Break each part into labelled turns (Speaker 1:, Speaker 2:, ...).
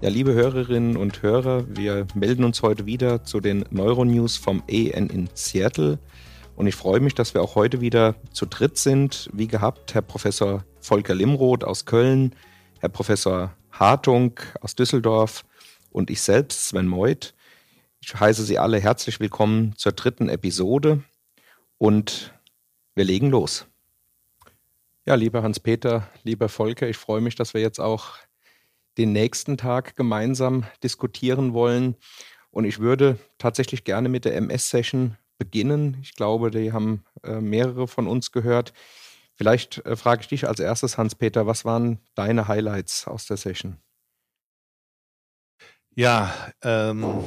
Speaker 1: Ja, liebe Hörerinnen und Hörer, wir melden uns heute wieder zu den Neuronews vom AN in Seattle. Und ich freue mich, dass wir auch heute wieder zu dritt sind. Wie gehabt, Herr Professor Volker Limroth aus Köln, Herr Professor Hartung aus Düsseldorf und ich selbst, Sven Meuth. Ich heiße Sie alle herzlich willkommen zur dritten Episode und wir legen los. Ja, lieber Hans-Peter, lieber Volker, ich freue mich, dass wir jetzt auch den nächsten Tag gemeinsam diskutieren wollen. Und ich würde tatsächlich gerne mit der MS-Session beginnen. Ich glaube, die haben äh, mehrere von uns gehört. Vielleicht äh, frage ich dich als erstes, Hans-Peter, was waren deine Highlights aus der Session?
Speaker 2: Ja, ähm,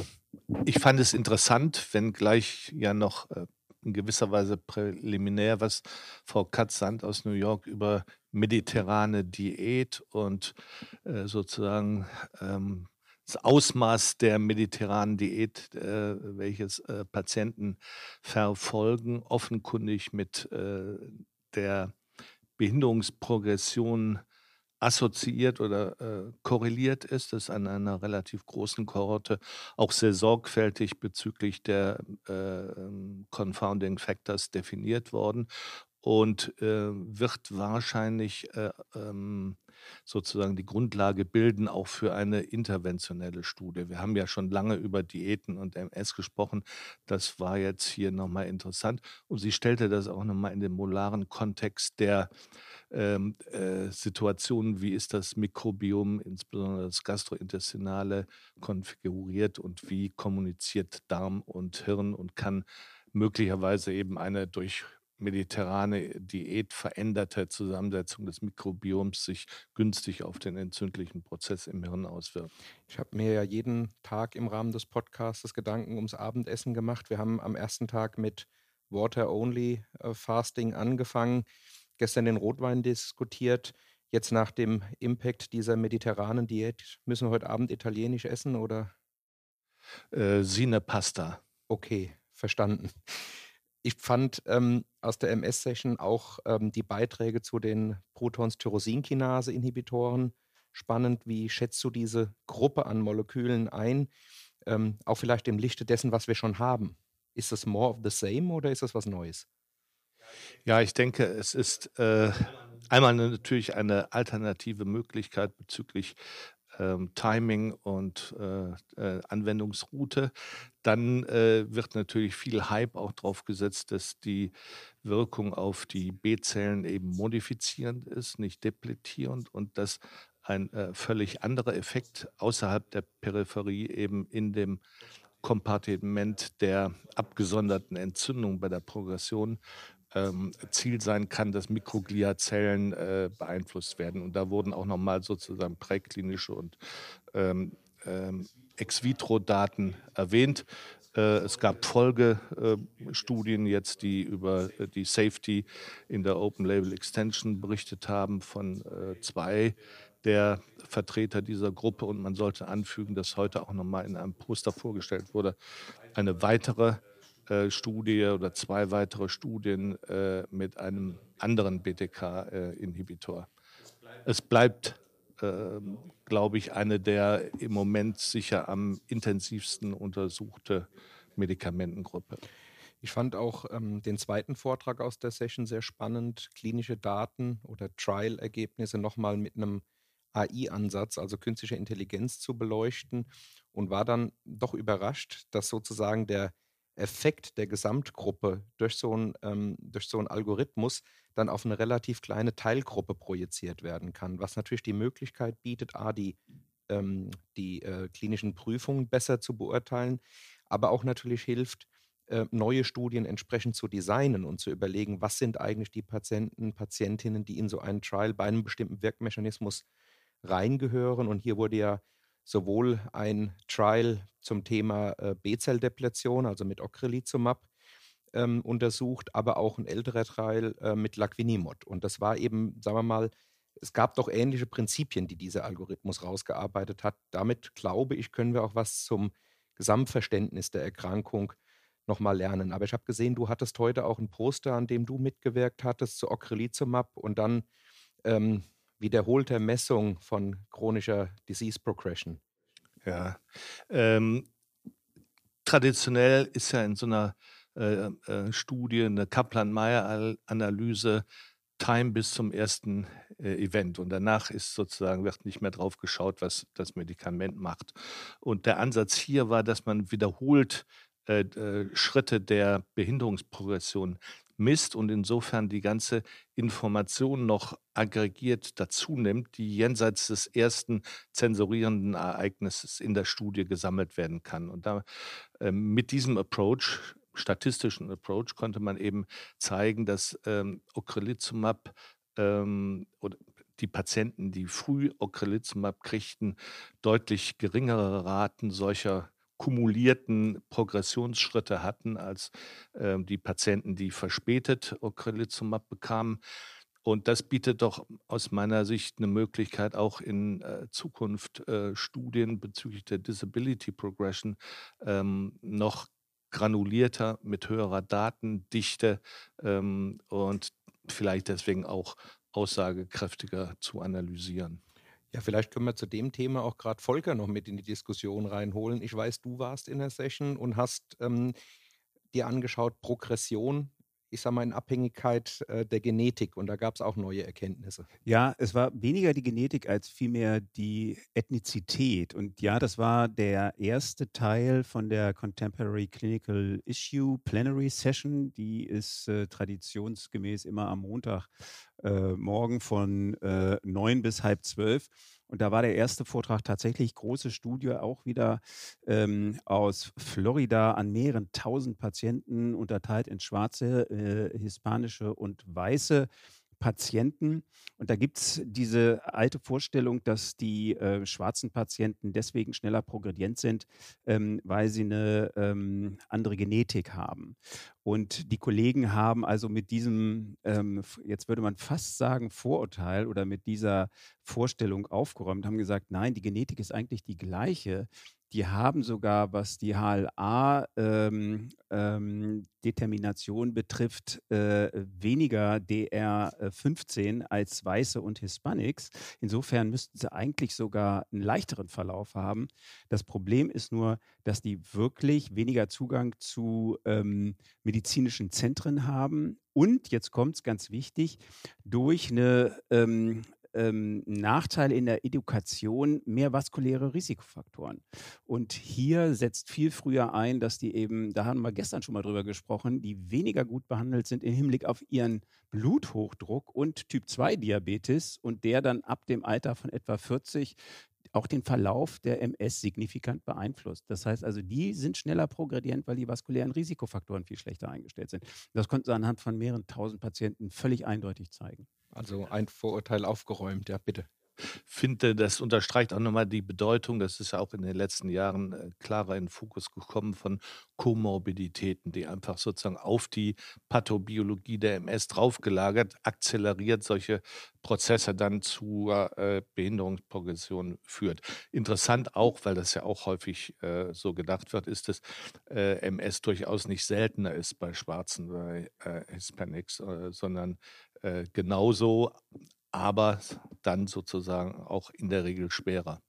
Speaker 2: ich fand es interessant, wenn gleich ja noch äh, in gewisser Weise präliminär, was. Frau Katzand aus New York über mediterrane Diät und äh, sozusagen ähm, das Ausmaß der mediterranen Diät, äh, welches äh, Patienten verfolgen, offenkundig mit äh, der Behinderungsprogression assoziiert oder äh, korreliert ist, ist an einer relativ großen Kohorte auch sehr sorgfältig bezüglich der äh, Confounding Factors definiert worden und äh, wird wahrscheinlich äh, ähm, sozusagen die Grundlage bilden, auch für eine interventionelle Studie. Wir haben ja schon lange über Diäten und MS gesprochen. Das war jetzt hier nochmal interessant. Und sie stellte das auch nochmal in den molaren Kontext der ähm, äh, Situationen, wie ist das Mikrobiom, insbesondere das gastrointestinale, konfiguriert und wie kommuniziert Darm und Hirn und kann möglicherweise eben eine durch mediterrane Diät veränderte Zusammensetzung des Mikrobioms sich günstig auf den entzündlichen Prozess im Hirn auswirkt.
Speaker 1: Ich habe mir ja jeden Tag im Rahmen des Podcasts Gedanken ums Abendessen gemacht. Wir haben am ersten Tag mit Water-Only äh, angefangen gestern den Rotwein diskutiert. Jetzt nach dem Impact dieser mediterranen Diät, müssen wir heute Abend italienisch essen oder?
Speaker 2: Äh, Sine Pasta.
Speaker 1: Okay, verstanden. Ich fand ähm, aus der MS-Session auch ähm, die Beiträge zu den Protons-Tyrosinkinase-Inhibitoren spannend. Wie schätzt du diese Gruppe an Molekülen ein? Ähm, auch vielleicht im Lichte dessen, was wir schon haben. Ist es more of the same oder ist es was Neues?
Speaker 2: Ja, ich denke, es ist äh, einmal natürlich eine alternative Möglichkeit bezüglich ähm, Timing und äh, äh, Anwendungsroute. Dann äh, wird natürlich viel Hype auch drauf gesetzt, dass die Wirkung auf die B-Zellen eben modifizierend ist, nicht depletierend und dass ein äh, völlig anderer Effekt außerhalb der Peripherie eben in dem Kompartiment der abgesonderten Entzündung bei der Progression ähm, Ziel sein kann, dass Mikrogliazellen äh, beeinflusst werden. Und da wurden auch nochmal sozusagen präklinische und ähm, ähm, Ex-vitro-Daten erwähnt. Äh, es gab Folgestudien jetzt, die über äh, die Safety in der Open Label Extension berichtet haben von äh, zwei der Vertreter dieser Gruppe. Und man sollte anfügen, dass heute auch nochmal in einem Poster vorgestellt wurde, eine weitere äh, Studie oder zwei weitere Studien äh, mit einem anderen BTK-Inhibitor. Es bleibt, äh, glaube ich, eine der im Moment sicher am intensivsten untersuchte Medikamentengruppe.
Speaker 1: Ich fand auch ähm, den zweiten Vortrag aus der Session sehr spannend, klinische Daten oder Trial-Ergebnisse nochmal mit einem AI-Ansatz, also künstliche Intelligenz zu beleuchten und war dann doch überrascht, dass sozusagen der Effekt der Gesamtgruppe durch so einen ähm, durch so 'n Algorithmus dann auf eine relativ kleine Teilgruppe projiziert werden kann, was natürlich die Möglichkeit bietet, A, die ähm, die, äh, klinischen Prüfungen besser zu beurteilen, aber auch natürlich hilft, äh, neue Studien entsprechend zu designen und zu überlegen, was sind eigentlich die Patienten, Patientinnen, die in so einen Trial bei einem bestimmten Wirkmechanismus reingehören. Und hier wurde ja sowohl ein Trial zum Thema äh, B-Zelldepletion, also mit Ocrelizumab, ähm, untersucht, aber auch ein älterer Trial äh, mit Laquinimod. Und das war eben, sagen wir mal, es gab doch ähnliche Prinzipien, die dieser Algorithmus rausgearbeitet hat. Damit, glaube ich, können wir auch was zum Gesamtverständnis der Erkrankung nochmal lernen. Aber ich habe gesehen, du hattest heute auch ein Poster, an dem du mitgewirkt hattest zu Ocrelizumab und dann ähm, wiederholter Messung von chronischer Disease Progression.
Speaker 2: Ja. Ähm, traditionell ist ja in so einer äh, äh, Studie eine Kaplan-Meier-Analyse Time bis zum ersten äh, Event und danach ist sozusagen wird nicht mehr drauf geschaut, was das Medikament macht. Und der Ansatz hier war, dass man wiederholt äh, äh, Schritte der Behinderungsprogression misst und insofern die ganze Information noch aggregiert dazu nimmt, die jenseits des ersten zensurierenden Ereignisses in der Studie gesammelt werden kann. Und da, äh, mit diesem Approach statistischen Approach konnte man eben zeigen, dass ähm, Ocrelizumab ähm, oder die Patienten, die früh Ocrelizumab kriegten, deutlich geringere Raten solcher kumulierten Progressionsschritte hatten als äh, die Patienten, die verspätet Ocrelizumab bekamen. Und das bietet doch aus meiner Sicht eine Möglichkeit, auch in äh, Zukunft äh, Studien bezüglich der Disability Progression ähm, noch granulierter, mit höherer Datendichte ähm, und vielleicht deswegen auch aussagekräftiger zu analysieren.
Speaker 1: Ja, vielleicht können wir zu dem Thema auch gerade Volker noch mit in die Diskussion reinholen. Ich weiß, du warst in der Session und hast ähm, dir angeschaut, Progression ich sage mal, in Abhängigkeit äh, der Genetik. Und da gab es auch neue Erkenntnisse.
Speaker 3: Ja, es war weniger die Genetik als vielmehr die Ethnizität. Und ja, das war der erste Teil von der Contemporary Clinical Issue Plenary Session. Die ist äh, traditionsgemäß immer am Montag äh, morgen von äh, neun bis halb zwölf. Und da war der erste Vortrag tatsächlich große Studie, auch wieder ähm, aus Florida an mehreren tausend Patienten unterteilt in schwarze, äh, hispanische und weiße Patienten. Und da gibt es diese alte Vorstellung, dass die äh, schwarzen Patienten deswegen schneller progredient sind, ähm, weil sie eine ähm, andere Genetik haben. Und die Kollegen haben also mit diesem, ähm, jetzt würde man fast sagen, Vorurteil oder mit dieser Vorstellung aufgeräumt, haben gesagt, nein, die Genetik ist eigentlich die gleiche. Die haben sogar, was die HLA-Determination ähm, ähm, betrifft, äh, weniger DR15 äh, als Weiße und Hispanics. Insofern müssten sie eigentlich sogar einen leichteren Verlauf haben. Das Problem ist nur, dass die wirklich weniger Zugang zu ähm, medizinischen Zentren haben. Und jetzt kommt es ganz wichtig, durch eine ähm, ähm, Nachteil in der Education mehr vaskuläre Risikofaktoren. Und hier setzt viel früher ein, dass die eben, da haben wir gestern schon mal drüber gesprochen, die weniger gut behandelt sind im Hinblick auf ihren Bluthochdruck und Typ-2-Diabetes und der dann ab dem Alter von etwa 40 auch den Verlauf der MS signifikant beeinflusst. Das heißt also, die sind schneller progredient, weil die vaskulären Risikofaktoren viel schlechter eingestellt sind. Das konnten sie anhand von mehreren tausend Patienten völlig eindeutig zeigen.
Speaker 1: Also ein Vorurteil aufgeräumt, ja, bitte
Speaker 2: finde, das unterstreicht auch nochmal die Bedeutung, das ist ja auch in den letzten Jahren äh, klarer in den Fokus gekommen von Komorbiditäten, die einfach sozusagen auf die Pathobiologie der MS draufgelagert, akzeleriert solche Prozesse dann zur äh, Behinderungsprogression führt. Interessant auch, weil das ja auch häufig äh, so gedacht wird, ist, dass äh, MS durchaus nicht seltener ist bei Schwarzen, bei äh, Hispanics, äh, genauso aber dann sozusagen auch in der Regel schwerer.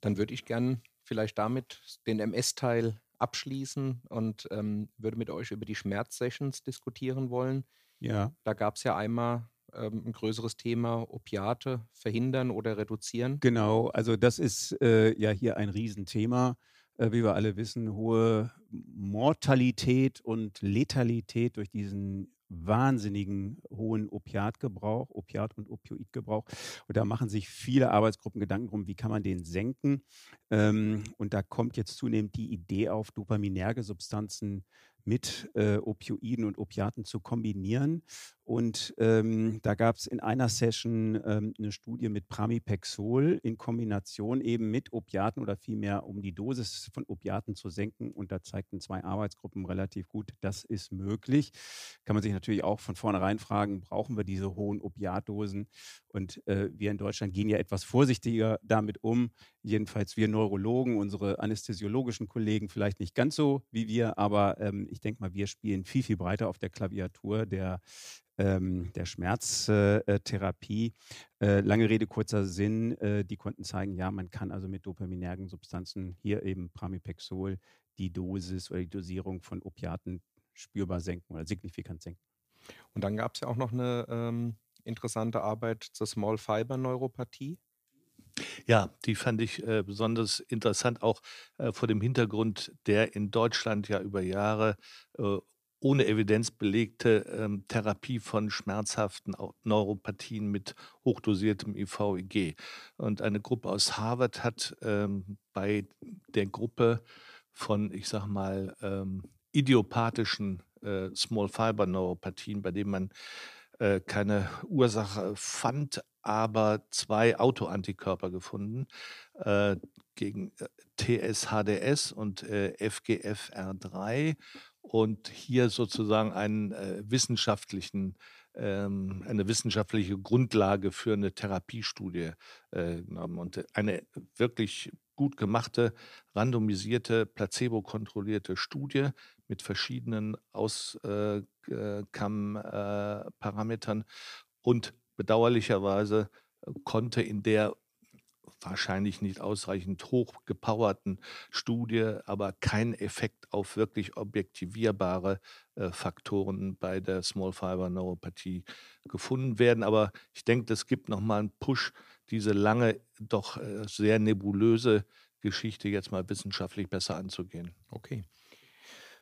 Speaker 1: Dann würde ich gern vielleicht damit den MS-Teil abschließen und ähm, würde mit euch über die Schmerzsessions diskutieren wollen. Ja. Da gab es ja einmal ähm, ein größeres Thema, Opiate verhindern oder reduzieren.
Speaker 3: Genau, also das ist äh, ja hier ein Riesenthema. Äh, wie wir alle wissen, hohe Mortalität und Letalität durch diesen wahnsinnigen hohen Opiatgebrauch, Opiat- und Opioidgebrauch. Und da machen sich viele Arbeitsgruppen Gedanken drum, wie kann man den senken. Ähm, und da kommt jetzt zunehmend die Idee auf, dopaminerge Substanzen mit äh, Opioiden und Opiaten zu kombinieren. Und ähm, da gab es in einer Session ähm, eine Studie mit Pramipexol in Kombination eben mit Opiaten oder vielmehr um die Dosis von Opiaten zu senken. Und da zeigten zwei Arbeitsgruppen relativ gut, das ist möglich. Kann man sich natürlich auch von vornherein fragen, brauchen wir diese hohen Opiatdosen? Und äh, wir in Deutschland gehen ja etwas vorsichtiger damit um. Jedenfalls wir Neurologen, unsere anästhesiologischen Kollegen vielleicht nicht ganz so wie wir, aber ähm, ich denke mal, wir spielen viel, viel breiter auf der Klaviatur der ähm, der Schmerztherapie. Äh, lange Rede, kurzer Sinn, äh, die konnten zeigen, ja, man kann also mit dopaminergen Substanzen, hier eben Pramipexol, die Dosis oder die Dosierung von Opiaten spürbar senken oder signifikant senken.
Speaker 1: Und dann gab es ja auch noch eine ähm, interessante Arbeit zur Small Fiber Neuropathie.
Speaker 2: Ja, die fand ich äh, besonders interessant, auch äh, vor dem Hintergrund der in Deutschland ja über Jahre äh, ohne Evidenz belegte ähm, Therapie von schmerzhaften Neuropathien mit hochdosiertem IVIG. Und eine Gruppe aus Harvard hat ähm, bei der Gruppe von, ich sag mal, ähm, idiopathischen äh, Small Fiber Neuropathien, bei denen man äh, keine Ursache fand, aber zwei Autoantikörper gefunden äh, gegen äh, TSHDS und äh, FGFR3 und hier sozusagen einen äh, wissenschaftlichen ähm, eine wissenschaftliche Grundlage für eine Therapiestudie äh, genommen und eine wirklich gut gemachte, randomisierte, placebo-kontrollierte Studie mit verschiedenen Auskamm-Parametern und bedauerlicherweise konnte in der wahrscheinlich nicht ausreichend hochgepowerten Studie, aber kein Effekt auf wirklich objektivierbare äh, Faktoren bei der Small Fiber Neuropathie gefunden werden. Aber ich denke, das gibt nochmal einen Push, diese lange, doch äh, sehr nebulöse Geschichte jetzt mal wissenschaftlich besser anzugehen.
Speaker 1: Okay.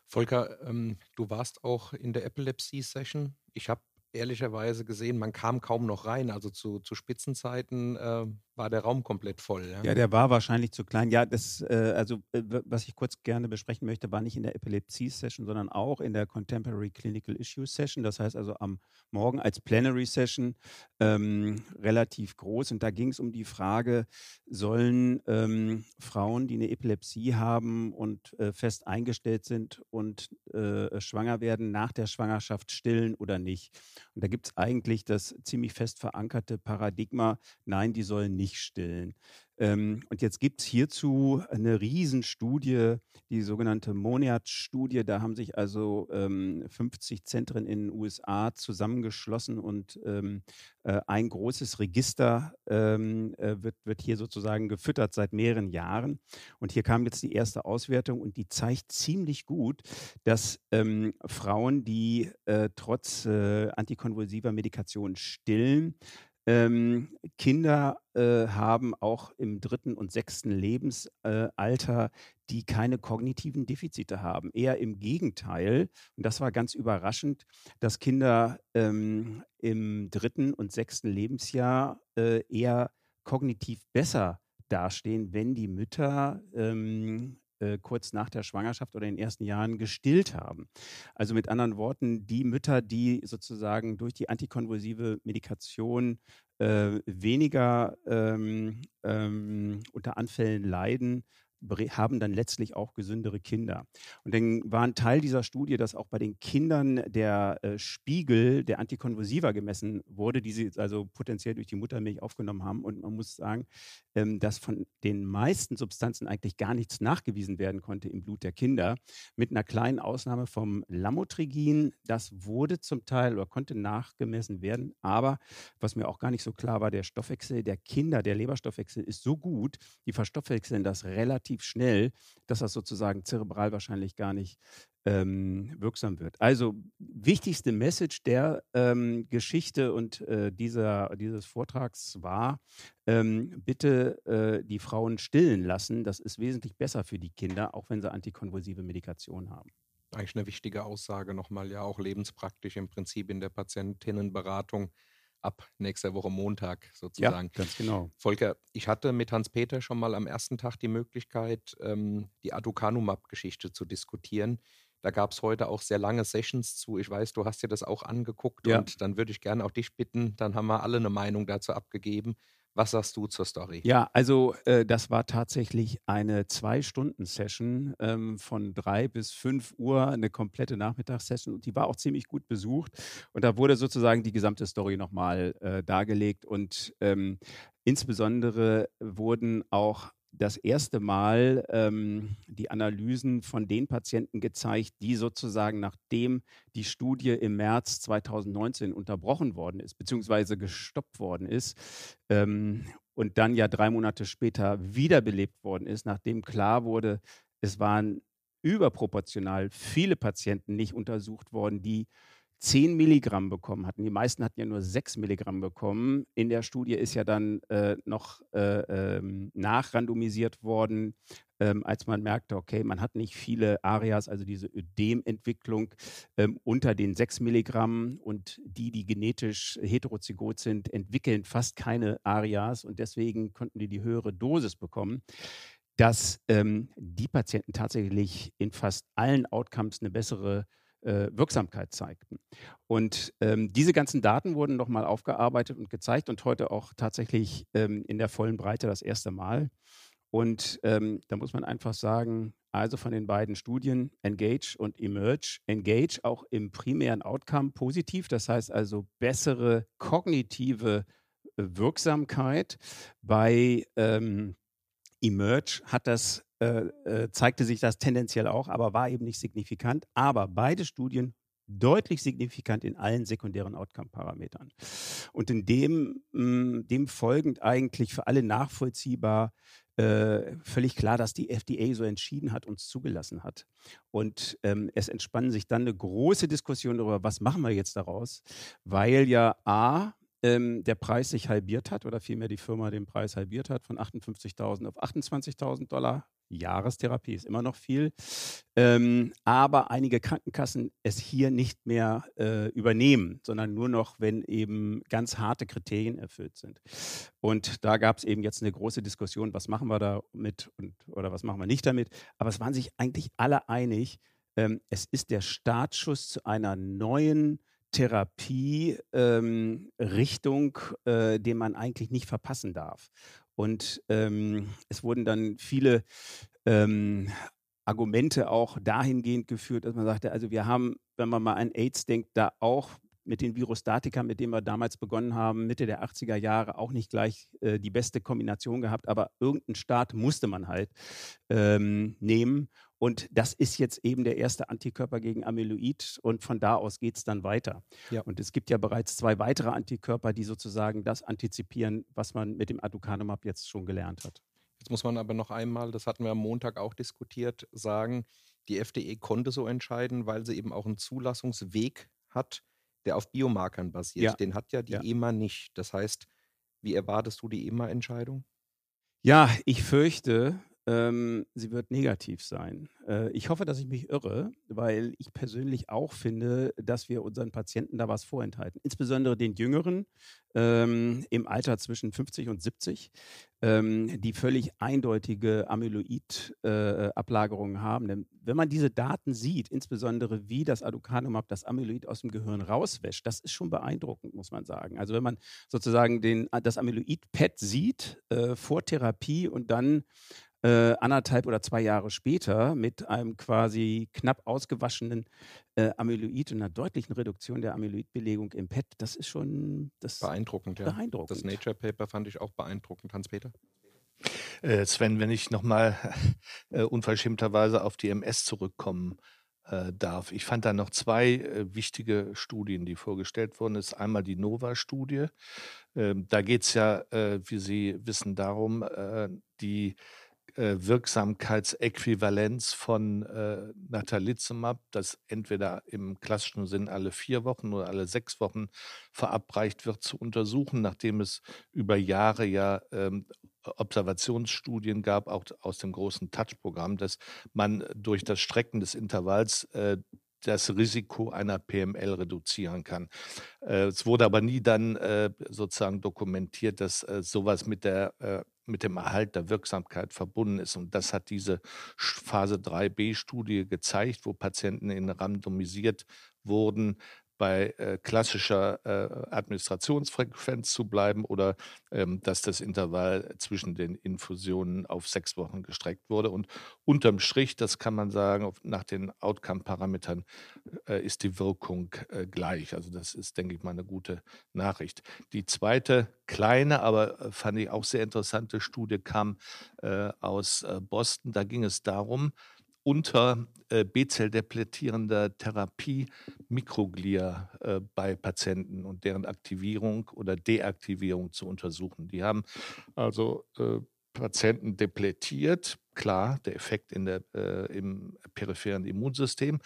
Speaker 1: Volker, ähm, du warst auch in der Epilepsy-Session. Ich habe ehrlicherweise gesehen, man kam kaum noch rein. Also zu, zu Spitzenzeiten äh, war der Raum komplett voll.
Speaker 3: Ja, ja der war wahrscheinlich zu klein. Ja, das, äh, also äh, was ich kurz gerne besprechen möchte, war nicht in der Epilepsie-Session, sondern auch in der Contemporary Clinical Issue Session. Das heißt also am Morgen als Plenary Session ähm, relativ groß. Und da ging es um die Frage, sollen ähm, Frauen, die eine Epilepsie haben und äh, fest eingestellt sind und äh, schwanger werden, nach der Schwangerschaft stillen oder nicht? Und da gibt es eigentlich das ziemlich fest verankerte Paradigma, nein, die sollen nicht nicht stillen. Ähm, und jetzt gibt es hierzu eine Riesenstudie, die sogenannte Moniat-Studie. Da haben sich also ähm, 50 Zentren in den USA zusammengeschlossen und ähm, äh, ein großes Register ähm, äh, wird, wird hier sozusagen gefüttert seit mehreren Jahren. Und hier kam jetzt die erste Auswertung und die zeigt ziemlich gut, dass ähm, Frauen, die äh, trotz äh, antikonvulsiver Medikation stillen, ähm, Kinder äh, haben auch im dritten und sechsten Lebensalter, äh, die keine kognitiven Defizite haben. Eher im Gegenteil. Und das war ganz überraschend, dass Kinder ähm, im dritten und sechsten Lebensjahr äh, eher kognitiv besser dastehen, wenn die Mütter ähm, äh, kurz nach der Schwangerschaft oder in den ersten Jahren gestillt haben. Also mit anderen Worten, die Mütter, die sozusagen durch die antikonvulsive Medikation äh, weniger ähm, ähm, unter Anfällen leiden, haben dann letztlich auch gesündere Kinder. Und dann war ein Teil dieser Studie, dass auch bei den Kindern der äh, Spiegel der Antikonvulsiva gemessen wurde, die sie also potenziell durch die Muttermilch aufgenommen haben. Und man muss sagen, ähm, dass von den meisten Substanzen eigentlich gar nichts nachgewiesen werden konnte im Blut der Kinder, mit einer kleinen Ausnahme vom Lamotrigin. Das wurde zum Teil oder konnte nachgemessen werden. Aber was mir auch gar nicht so klar war, der Stoffwechsel der Kinder, der Leberstoffwechsel ist so gut, die verstoffwechseln das relativ relativ schnell, dass das sozusagen zerebral wahrscheinlich gar nicht ähm, wirksam wird. Also wichtigste Message der ähm, Geschichte und äh, dieser, dieses Vortrags war, ähm, bitte äh, die Frauen stillen lassen. Das ist wesentlich besser für die Kinder, auch wenn sie antikonvulsive Medikation haben.
Speaker 1: Eigentlich eine wichtige Aussage nochmal, ja auch lebenspraktisch im Prinzip in der Patientinnenberatung ab nächster Woche Montag sozusagen.
Speaker 3: Ja, ganz genau.
Speaker 1: Volker, ich hatte mit Hans-Peter schon mal am ersten Tag die Möglichkeit, ähm, die Aducanumab-Geschichte zu diskutieren. Da gab es heute auch sehr lange Sessions zu. Ich weiß, du hast dir das auch angeguckt ja. und dann würde ich gerne auch dich bitten, dann haben wir alle eine Meinung dazu abgegeben. Was sagst du zur Story?
Speaker 3: Ja, also äh, das war tatsächlich eine Zwei-Stunden-Session ähm, von drei bis fünf Uhr, eine komplette Nachmittagssession und die war auch ziemlich gut besucht. Und da wurde sozusagen die gesamte Story nochmal äh, dargelegt und ähm, insbesondere wurden auch das erste Mal ähm, die Analysen von den Patienten gezeigt, die sozusagen nachdem die Studie im März 2019 unterbrochen worden ist, beziehungsweise gestoppt worden ist ähm, und dann ja drei Monate später wiederbelebt worden ist, nachdem klar wurde, es waren überproportional viele Patienten nicht untersucht worden, die 10 Milligramm bekommen hatten. Die meisten hatten ja nur 6 Milligramm bekommen. In der Studie ist ja dann äh, noch äh, ähm, nachrandomisiert worden, ähm, als man merkte, okay, man hat nicht viele Arias, also diese Ödementwicklung ähm, unter den 6 Milligramm und die, die genetisch heterozygot sind, entwickeln fast keine Arias und deswegen konnten die die höhere Dosis bekommen dass ähm, die Patienten tatsächlich in fast allen Outcomes eine bessere äh, Wirksamkeit zeigten. Und ähm, diese ganzen Daten wurden nochmal aufgearbeitet und gezeigt und heute auch tatsächlich ähm, in der vollen Breite das erste Mal. Und ähm, da muss man einfach sagen, also von den beiden Studien Engage und Emerge. Engage auch im primären Outcome positiv, das heißt also bessere kognitive äh, Wirksamkeit. Bei ähm, Emerge hat das äh, äh, zeigte sich das tendenziell auch, aber war eben nicht signifikant. Aber beide Studien deutlich signifikant in allen sekundären Outcome-Parametern. Und in dem, mh, mm, dem folgend eigentlich für alle nachvollziehbar äh, völlig klar, dass die FDA so entschieden hat, uns zugelassen hat. Und ähm, es entspann sich dann eine große Diskussion darüber, was machen wir jetzt daraus, weil ja A, ähm, der Preis sich halbiert hat oder vielmehr die Firma den Preis halbiert hat von 58.000 auf 28.000 Dollar Jahrestherapie ist immer noch viel. Ähm, aber einige Krankenkassen es hier nicht mehr äh, übernehmen, sondern nur noch, wenn eben ganz harte Kriterien erfüllt sind. Und da gab es eben jetzt eine große Diskussion, was machen wir damit und, oder was machen wir nicht damit. Aber es waren sich eigentlich alle einig, ähm, es ist der Startschuss zu einer neuen Therapie-Richtung, ähm, äh, den man eigentlich nicht verpassen darf. Und ähm, es wurden dann viele ähm, Argumente auch dahingehend geführt, dass man sagte, also wir haben, wenn man mal an AIDS denkt, da auch mit den Virostatika, mit denen wir damals begonnen haben, Mitte der 80er Jahre, auch nicht gleich äh, die beste Kombination gehabt, aber irgendeinen Start musste man halt ähm, nehmen. Und das ist jetzt eben der erste Antikörper gegen Amyloid und von da aus geht es dann weiter. Ja. Und es gibt ja bereits zwei weitere Antikörper, die sozusagen das antizipieren, was man mit dem Aducanumab jetzt schon gelernt hat.
Speaker 1: Jetzt muss man aber noch einmal, das hatten wir am Montag auch diskutiert, sagen, die FDE konnte so entscheiden, weil sie eben auch einen Zulassungsweg hat, der auf Biomarkern basiert. Ja. Den hat ja die ja. EMA nicht. Das heißt, wie erwartest du die EMA-Entscheidung?
Speaker 3: Ja, ich fürchte, ähm, sie wird negativ sein. Äh, ich hoffe, dass ich mich irre, weil ich persönlich auch finde, dass wir unseren Patienten da was vorenthalten. Insbesondere den Jüngeren ähm, im Alter zwischen 50 und 70, ähm, die völlig eindeutige Amyloid-Ablagerungen äh, haben. Denn wenn man diese Daten sieht, insbesondere wie das Aducanumab das Amyloid aus dem Gehirn rauswäscht, das ist schon beeindruckend, muss man sagen. Also wenn man sozusagen den, das Amyloid-PET sieht äh, vor Therapie und dann äh, anderthalb oder zwei Jahre später mit einem quasi knapp ausgewaschenen äh, Amyloid und einer deutlichen Reduktion der Amyloidbelegung im PET, das ist schon das
Speaker 1: beeindruckend. Ja.
Speaker 3: beeindruckend.
Speaker 1: Das Nature Paper fand ich auch beeindruckend, Hans-Peter.
Speaker 2: Äh, Sven, wenn ich nochmal äh, unverschämterweise auf die MS zurückkommen äh, darf. Ich fand da noch zwei äh, wichtige Studien, die vorgestellt wurden. Das ist einmal die NOVA-Studie. Ähm, da geht es ja, äh, wie Sie wissen, darum, äh, die äh, Wirksamkeitsäquivalenz von äh, Natalizumab, das entweder im klassischen Sinn alle vier Wochen oder alle sechs Wochen verabreicht wird, zu untersuchen, nachdem es über Jahre ja ähm, Observationsstudien gab, auch aus dem großen Touch-Programm, dass man durch das Strecken des Intervalls äh, das Risiko einer PML reduzieren kann. Äh, es wurde aber nie dann äh, sozusagen dokumentiert, dass äh, sowas mit der äh, mit dem Erhalt der Wirksamkeit verbunden ist. Und das hat diese Phase 3b-Studie gezeigt, wo Patienten in randomisiert wurden, bei äh, klassischer äh, Administrationsfrequenz zu bleiben oder ähm, dass das Intervall zwischen den Infusionen auf sechs Wochen gestreckt wurde. Und unterm Strich, das kann man sagen, nach den Outcome-Parametern äh, ist die Wirkung äh, gleich. Also das ist, denke ich mal, eine gute Nachricht. Die zweite kleine, aber äh, fand ich auch sehr interessante Studie kam äh, aus Boston. Da ging es darum, unter äh, B-Zell-depletierender Therapie Mikroglia äh, bei Patienten und deren Aktivierung oder Deaktivierung zu untersuchen. Die haben also äh, Patienten depletiert, klar, der Effekt in der, im peripheren Immunsystem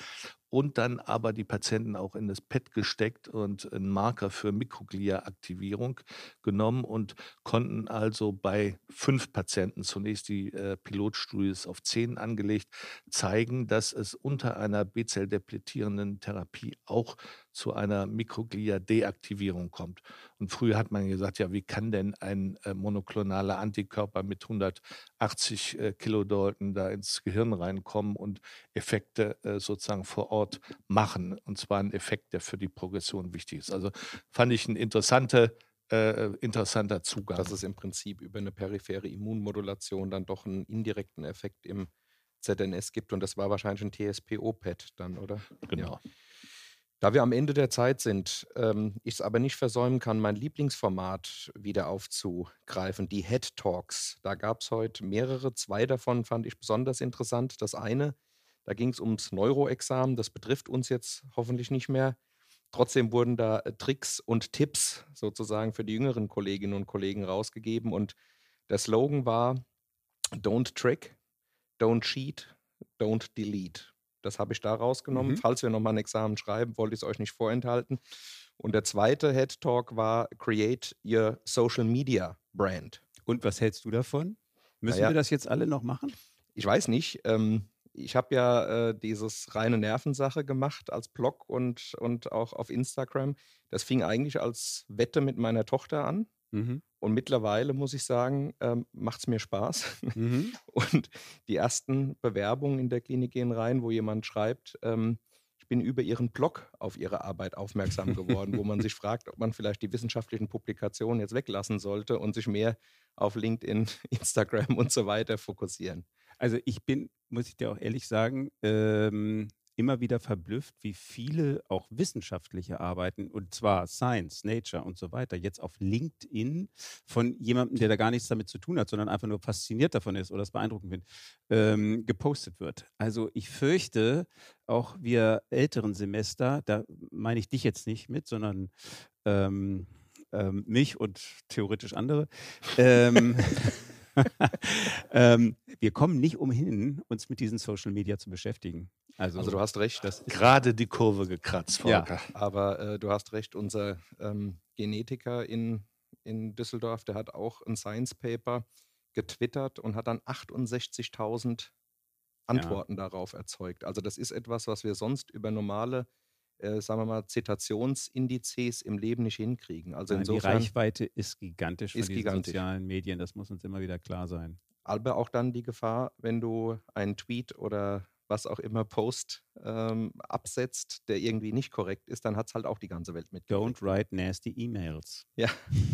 Speaker 2: und dann aber die Patienten auch in das PET gesteckt und einen Marker für Mikroglia-Aktivierung genommen und konnten also bei fünf Patienten, zunächst die äh, Pilotstudie ist auf zehn angelegt, zeigen, dass es unter einer B-Zell-depletierenden Therapie auch zu einer Mikroglia-Deaktivierung kommt. Und früher hat man gesagt, ja, wie kann denn ein äh, monoklonaler Antikörper mit 180 äh, Kilodalton da ins Gehirn reinkommen und Effekte äh, sozusagen vor Ort machen? Und zwar ein Effekt, der für die Progression wichtig ist. Also fand ich ein interessante äh, interessanter Zugang.
Speaker 1: Dass es im Prinzip über eine periphere Immunmodulation dann doch einen indirekten Effekt im ZNS gibt und das war wahrscheinlich ein TSPO-PET dann, oder?
Speaker 2: Genau.
Speaker 1: Ja. Da wir am Ende der Zeit sind, ähm, ich es aber nicht versäumen kann, mein Lieblingsformat wieder aufzugreifen, die Head Talks. Da gab es heute mehrere, zwei davon fand ich besonders interessant. Das eine, da ging es ums Neuroexamen, das betrifft uns jetzt hoffentlich nicht mehr. Trotzdem wurden da äh, Tricks und Tipps sozusagen für die jüngeren Kolleginnen und Kollegen rausgegeben und der Slogan war Don't trick, don't cheat, don't delete. Das habe ich da rausgenommen. Mhm. Falls wir nochmal ein Examen schreiben, wollte ich es euch nicht vorenthalten. Und der zweite Head Talk war Create Your Social Media Brand.
Speaker 3: Und was hältst du davon? Müssen naja, wir das jetzt alle noch machen?
Speaker 1: Ich weiß nicht. Ähm, ich habe ja äh, dieses reine Nervensache gemacht als Blog und, und auch auf Instagram. Das fing eigentlich als Wette mit meiner Tochter an. Mhm. Und mittlerweile muss ich sagen, ähm, macht es mir Spaß. Mhm. Und die ersten Bewerbungen in der Klinik gehen rein, wo jemand schreibt, ähm, ich bin über Ihren Blog auf Ihre Arbeit aufmerksam geworden, wo man sich fragt, ob man vielleicht die wissenschaftlichen Publikationen jetzt weglassen sollte und sich mehr auf LinkedIn, Instagram und so weiter fokussieren.
Speaker 3: Also ich bin, muss ich dir auch ehrlich sagen, ähm, immer wieder verblüfft, wie viele auch wissenschaftliche Arbeiten, und zwar Science, Nature und so weiter, jetzt auf LinkedIn von jemandem, der da gar nichts damit zu tun hat, sondern einfach nur fasziniert davon ist oder es beeindruckend findet, ähm, gepostet wird. Also ich fürchte, auch wir älteren Semester, da meine ich dich jetzt nicht mit, sondern ähm, ähm, mich und theoretisch andere, ähm, ähm, wir kommen nicht umhin, uns mit diesen Social Media zu beschäftigen.
Speaker 1: Also, also du hast recht.
Speaker 2: Das gerade die Kurve gekratzt,
Speaker 1: Volker. Ja, aber äh, du hast recht, unser ähm, Genetiker in, in Düsseldorf, der hat auch ein Science Paper getwittert und hat dann 68.000 Antworten ja. darauf erzeugt. Also das ist etwas, was wir sonst über normale äh, sagen wir mal, Zitationsindizes im Leben nicht hinkriegen. Also
Speaker 3: Nein, insofern, die Reichweite ist gigantisch
Speaker 1: von ist diesen gigantisch.
Speaker 3: sozialen Medien, das muss uns immer wieder klar sein.
Speaker 1: Aber auch dann die Gefahr, wenn du einen Tweet oder was auch immer Post ähm, absetzt, der irgendwie nicht korrekt ist, dann hat es halt auch die ganze Welt mit.
Speaker 3: Don't write nasty emails.
Speaker 1: Ja.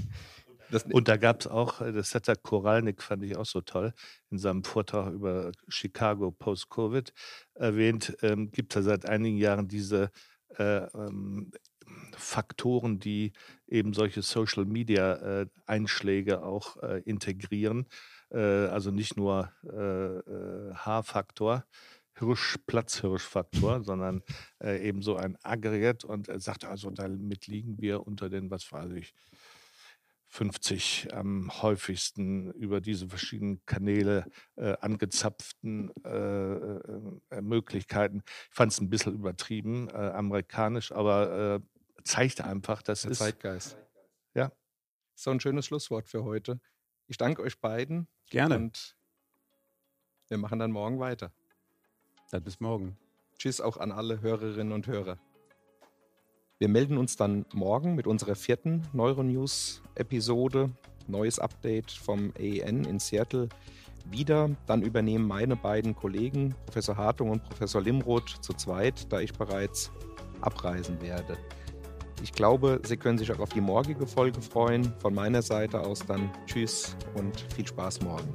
Speaker 2: Das, und da gab es auch, äh, das hat der Koralnik, fand ich auch so toll, in seinem Vortrag über Chicago Post-Covid erwähnt, ähm, gibt es seit einigen Jahren diese äh, ähm, Faktoren, die eben solche Social-Media-Einschläge äh, auch äh, integrieren. Äh, also nicht nur äh, H-Faktor, Hirsch, Platzhirschfaktor, sondern eben so ein Aggregat und er sagt also, damit liegen wir unter den, was weiß ich, 50 am häufigsten über diese verschiedenen Kanäle äh, angezapften äh, äh, Möglichkeiten. Ich fand es ein bisschen übertrieben, äh, amerikanisch, aber äh, zeigt einfach, dass
Speaker 1: es. Zeitgeist.
Speaker 2: Ja.
Speaker 1: So ein schönes Schlusswort für heute. Ich danke euch beiden.
Speaker 3: Gerne.
Speaker 1: Und wir machen dann morgen weiter.
Speaker 3: Dann bis morgen.
Speaker 1: Tschüss auch an alle Hörerinnen und Hörer. Wir melden uns dann morgen mit unserer vierten Neuronews-Episode. Neues Update vom AEN in Seattle wieder. Dann übernehmen meine beiden Kollegen, Professor Hartung und Professor Limroth, zu zweit, da ich bereits abreisen werde. Ich glaube, Sie können sich auch auf die morgige Folge freuen. Von meiner Seite aus dann Tschüss und viel Spaß morgen.